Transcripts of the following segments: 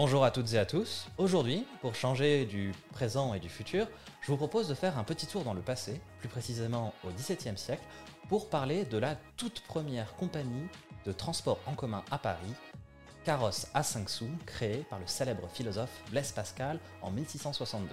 Bonjour à toutes et à tous. Aujourd'hui, pour changer du présent et du futur, je vous propose de faire un petit tour dans le passé, plus précisément au XVIIe siècle, pour parler de la toute première compagnie de transport en commun à Paris, Carrosse à 5 sous, créée par le célèbre philosophe Blaise Pascal en 1662.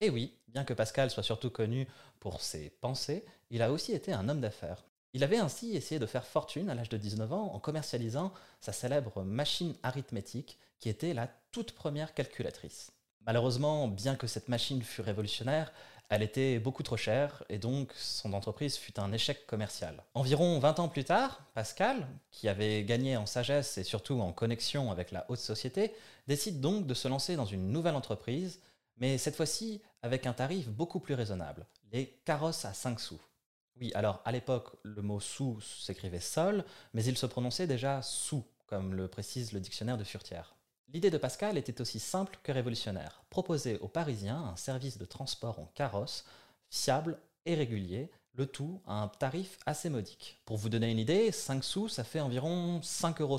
Et oui, bien que Pascal soit surtout connu pour ses pensées, il a aussi été un homme d'affaires. Il avait ainsi essayé de faire fortune à l'âge de 19 ans en commercialisant sa célèbre machine arithmétique qui était la toute première calculatrice. Malheureusement, bien que cette machine fût révolutionnaire, elle était beaucoup trop chère et donc son entreprise fut un échec commercial. Environ 20 ans plus tard, Pascal, qui avait gagné en sagesse et surtout en connexion avec la haute société, décide donc de se lancer dans une nouvelle entreprise mais cette fois-ci avec un tarif beaucoup plus raisonnable, les carrosses à 5 sous. Oui, alors à l'époque, le mot sous s'écrivait sol, mais il se prononçait déjà sous, comme le précise le dictionnaire de Furtière. L'idée de Pascal était aussi simple que révolutionnaire, proposer aux Parisiens un service de transport en carrosse, fiable et régulier, le tout à un tarif assez modique. Pour vous donner une idée, 5 sous, ça fait environ 5,60 euros,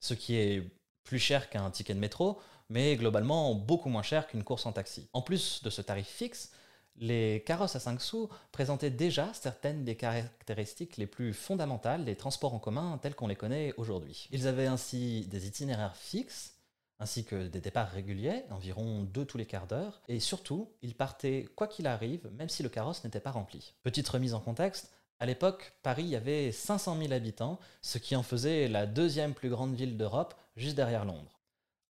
ce qui est plus cher qu'un ticket de métro, mais globalement beaucoup moins cher qu'une course en taxi. En plus de ce tarif fixe, les carrosses à 5 sous présentaient déjà certaines des caractéristiques les plus fondamentales des transports en commun tels qu'on les connaît aujourd'hui. Ils avaient ainsi des itinéraires fixes, ainsi que des départs réguliers, environ deux tous les quarts d'heure, et surtout, ils partaient quoi qu'il arrive, même si le carrosse n'était pas rempli. Petite remise en contexte, à l'époque, Paris avait 500 000 habitants, ce qui en faisait la deuxième plus grande ville d'Europe, juste derrière Londres.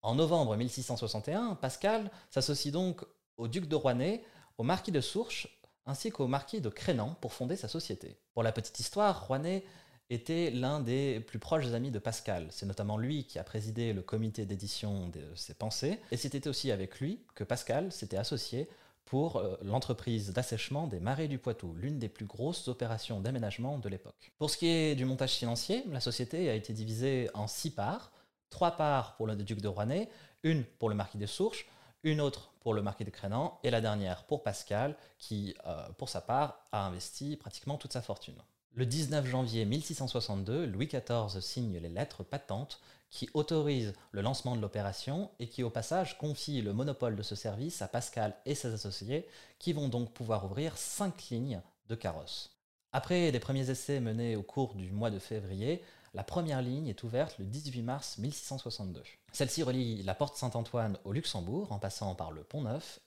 En novembre 1661, Pascal s'associe donc au duc de Rouennais, au marquis de Sourches ainsi qu'au marquis de Crénan pour fonder sa société. Pour la petite histoire, Rouennais était l'un des plus proches amis de Pascal. C'est notamment lui qui a présidé le comité d'édition de ses pensées, et c'était aussi avec lui que Pascal s'était associé pour euh, l'entreprise d'assèchement des marais du Poitou, l'une des plus grosses opérations d'aménagement de l'époque. Pour ce qui est du montage financier, la société a été divisée en six parts, trois parts pour le duc de Rouennais, une pour le marquis de Sourches, une autre pour le marquis de Crénan et la dernière pour Pascal qui, euh, pour sa part, a investi pratiquement toute sa fortune. Le 19 janvier 1662, Louis XIV signe les lettres patentes qui autorisent le lancement de l'opération et qui au passage confient le monopole de ce service à Pascal et ses associés qui vont donc pouvoir ouvrir cinq lignes de carrosses. Après des premiers essais menés au cours du mois de février, la première ligne est ouverte le 18 mars 1662. Celle-ci relie la porte Saint-Antoine au Luxembourg en passant par le Pont Neuf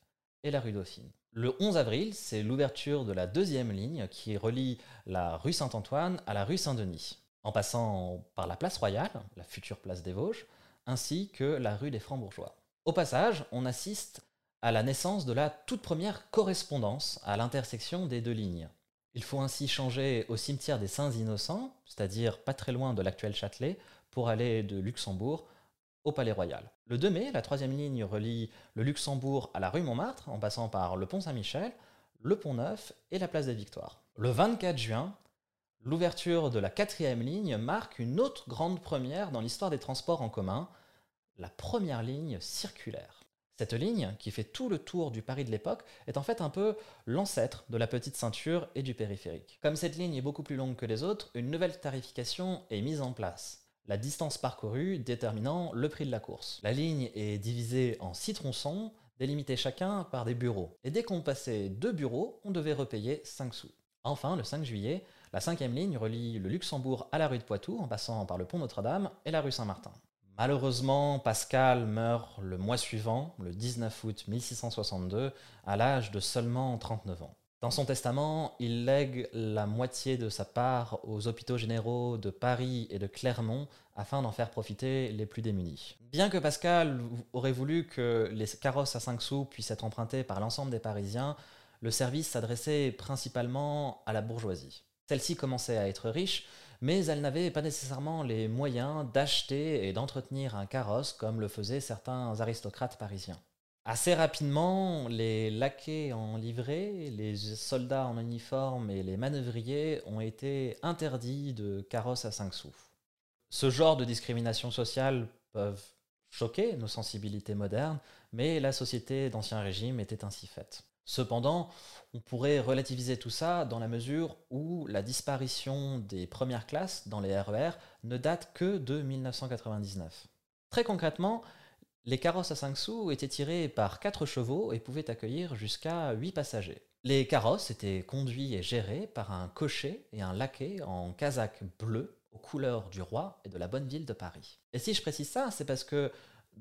et la rue Dauphine. Le 11 avril, c'est l'ouverture de la deuxième ligne qui relie la rue Saint-Antoine à la rue Saint-Denis, en passant par la place Royale, la future place des Vosges, ainsi que la rue des Francs-Bourgeois. Au passage, on assiste à la naissance de la toute première correspondance à l'intersection des deux lignes. Il faut ainsi changer au cimetière des Saints Innocents, c'est-à-dire pas très loin de l'actuel Châtelet, pour aller de Luxembourg au Palais Royal. Le 2 mai, la troisième ligne relie le Luxembourg à la rue Montmartre, en passant par le pont Saint-Michel, le pont Neuf et la place des Victoires. Le 24 juin, l'ouverture de la quatrième ligne marque une autre grande première dans l'histoire des transports en commun, la première ligne circulaire. Cette ligne, qui fait tout le tour du Paris de l'époque, est en fait un peu l'ancêtre de la petite ceinture et du périphérique. Comme cette ligne est beaucoup plus longue que les autres, une nouvelle tarification est mise en place. La distance parcourue déterminant le prix de la course. La ligne est divisée en six tronçons, délimités chacun par des bureaux. Et dès qu'on passait deux bureaux, on devait repayer 5 sous. Enfin, le 5 juillet, la cinquième ligne relie le Luxembourg à la rue de Poitou en passant par le pont Notre-Dame et la rue Saint-Martin. Malheureusement, Pascal meurt le mois suivant, le 19 août 1662, à l'âge de seulement 39 ans. Dans son testament, il lègue la moitié de sa part aux hôpitaux généraux de Paris et de Clermont afin d'en faire profiter les plus démunis. Bien que Pascal aurait voulu que les carrosses à 5 sous puissent être empruntés par l'ensemble des Parisiens, le service s'adressait principalement à la bourgeoisie. Celle-ci commençait à être riche, mais elle n'avait pas nécessairement les moyens d'acheter et d'entretenir un carrosse comme le faisaient certains aristocrates parisiens. Assez rapidement, les laquais en livrée, les soldats en uniforme et les manœuvriers ont été interdits de carrosse à 5 sous. Ce genre de discrimination sociale peuvent choquer nos sensibilités modernes, mais la société d'Ancien Régime était ainsi faite. Cependant, on pourrait relativiser tout ça dans la mesure où la disparition des premières classes dans les RER e ne date que de 1999. Très concrètement, les carrosses à 5 sous étaient tirés par 4 chevaux et pouvaient accueillir jusqu'à 8 passagers. Les carrosses étaient conduits et gérés par un cocher et un laquais en casaque bleu aux couleurs du roi et de la bonne ville de Paris. Et si je précise ça, c'est parce que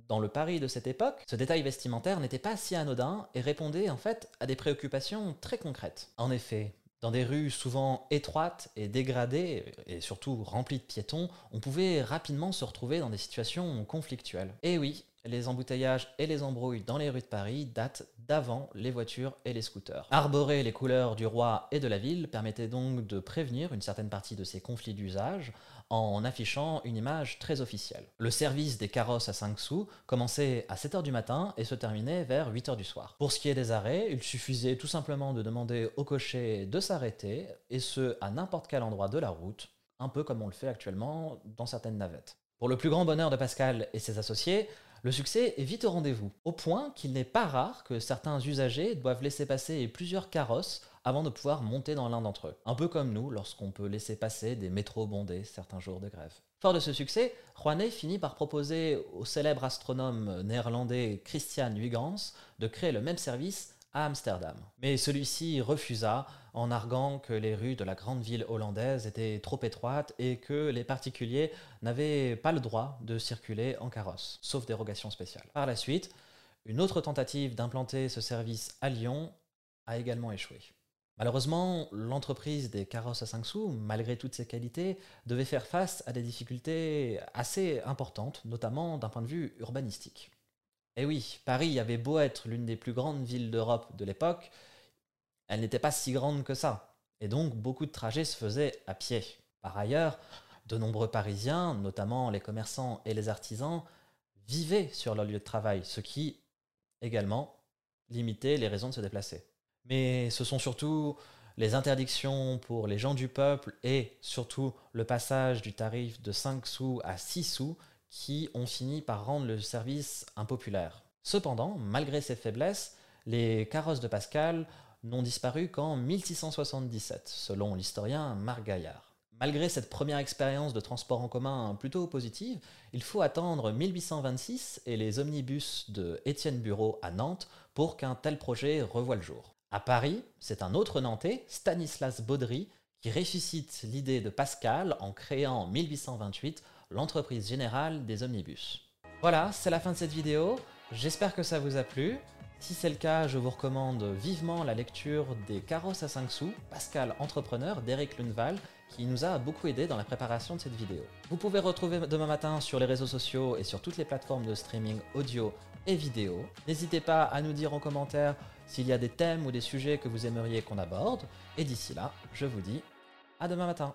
dans le Paris de cette époque, ce détail vestimentaire n'était pas si anodin et répondait en fait à des préoccupations très concrètes. En effet, dans des rues souvent étroites et dégradées, et surtout remplies de piétons, on pouvait rapidement se retrouver dans des situations conflictuelles. Et oui, les embouteillages et les embrouilles dans les rues de Paris datent d'avant les voitures et les scooters. Arborer les couleurs du roi et de la ville permettait donc de prévenir une certaine partie de ces conflits d'usage en affichant une image très officielle. Le service des carrosses à 5 sous commençait à 7h du matin et se terminait vers 8h du soir. Pour ce qui est des arrêts, il suffisait tout simplement de demander au cocher de s'arrêter, et ce à n'importe quel endroit de la route, un peu comme on le fait actuellement dans certaines navettes. Pour le plus grand bonheur de Pascal et ses associés, le succès est vite au rendez-vous, au point qu'il n'est pas rare que certains usagers doivent laisser passer plusieurs carrosses avant de pouvoir monter dans l'un d'entre eux. Un peu comme nous lorsqu'on peut laisser passer des métros bondés certains jours de grève. Fort de ce succès, Rouanet finit par proposer au célèbre astronome néerlandais Christian Huygens de créer le même service à Amsterdam. Mais celui-ci refusa en arguant que les rues de la grande ville hollandaise étaient trop étroites et que les particuliers n'avaient pas le droit de circuler en carrosse, sauf dérogation spéciale. Par la suite, une autre tentative d'implanter ce service à Lyon a également échoué. Malheureusement, l'entreprise des carrosses à 5 sous, malgré toutes ses qualités, devait faire face à des difficultés assez importantes, notamment d'un point de vue urbanistique. Et oui, Paris avait beau être l'une des plus grandes villes d'Europe de l'époque, elle n'était pas si grande que ça. Et donc beaucoup de trajets se faisaient à pied. Par ailleurs, de nombreux Parisiens, notamment les commerçants et les artisans, vivaient sur leur lieu de travail, ce qui également limitait les raisons de se déplacer. Mais ce sont surtout les interdictions pour les gens du peuple et surtout le passage du tarif de 5 sous à 6 sous qui ont fini par rendre le service impopulaire. Cependant, malgré ces faiblesses, les carrosses de Pascal n'ont disparu qu'en 1677, selon l'historien Marc Gaillard. Malgré cette première expérience de transport en commun plutôt positive, il faut attendre 1826 et les omnibus de Étienne Bureau à Nantes pour qu'un tel projet revoie le jour. À Paris, c'est un autre Nantais, Stanislas Baudry, qui ressuscite l'idée de Pascal en créant en 1828 l'entreprise générale des omnibus. Voilà, c'est la fin de cette vidéo. J'espère que ça vous a plu. Si c'est le cas, je vous recommande vivement la lecture des Carrosses à 5 sous, Pascal Entrepreneur d'Eric Lunval, qui nous a beaucoup aidé dans la préparation de cette vidéo. Vous pouvez retrouver demain matin sur les réseaux sociaux et sur toutes les plateformes de streaming audio et vidéo. N'hésitez pas à nous dire en commentaire s'il y a des thèmes ou des sujets que vous aimeriez qu'on aborde. Et d'ici là, je vous dis à demain matin.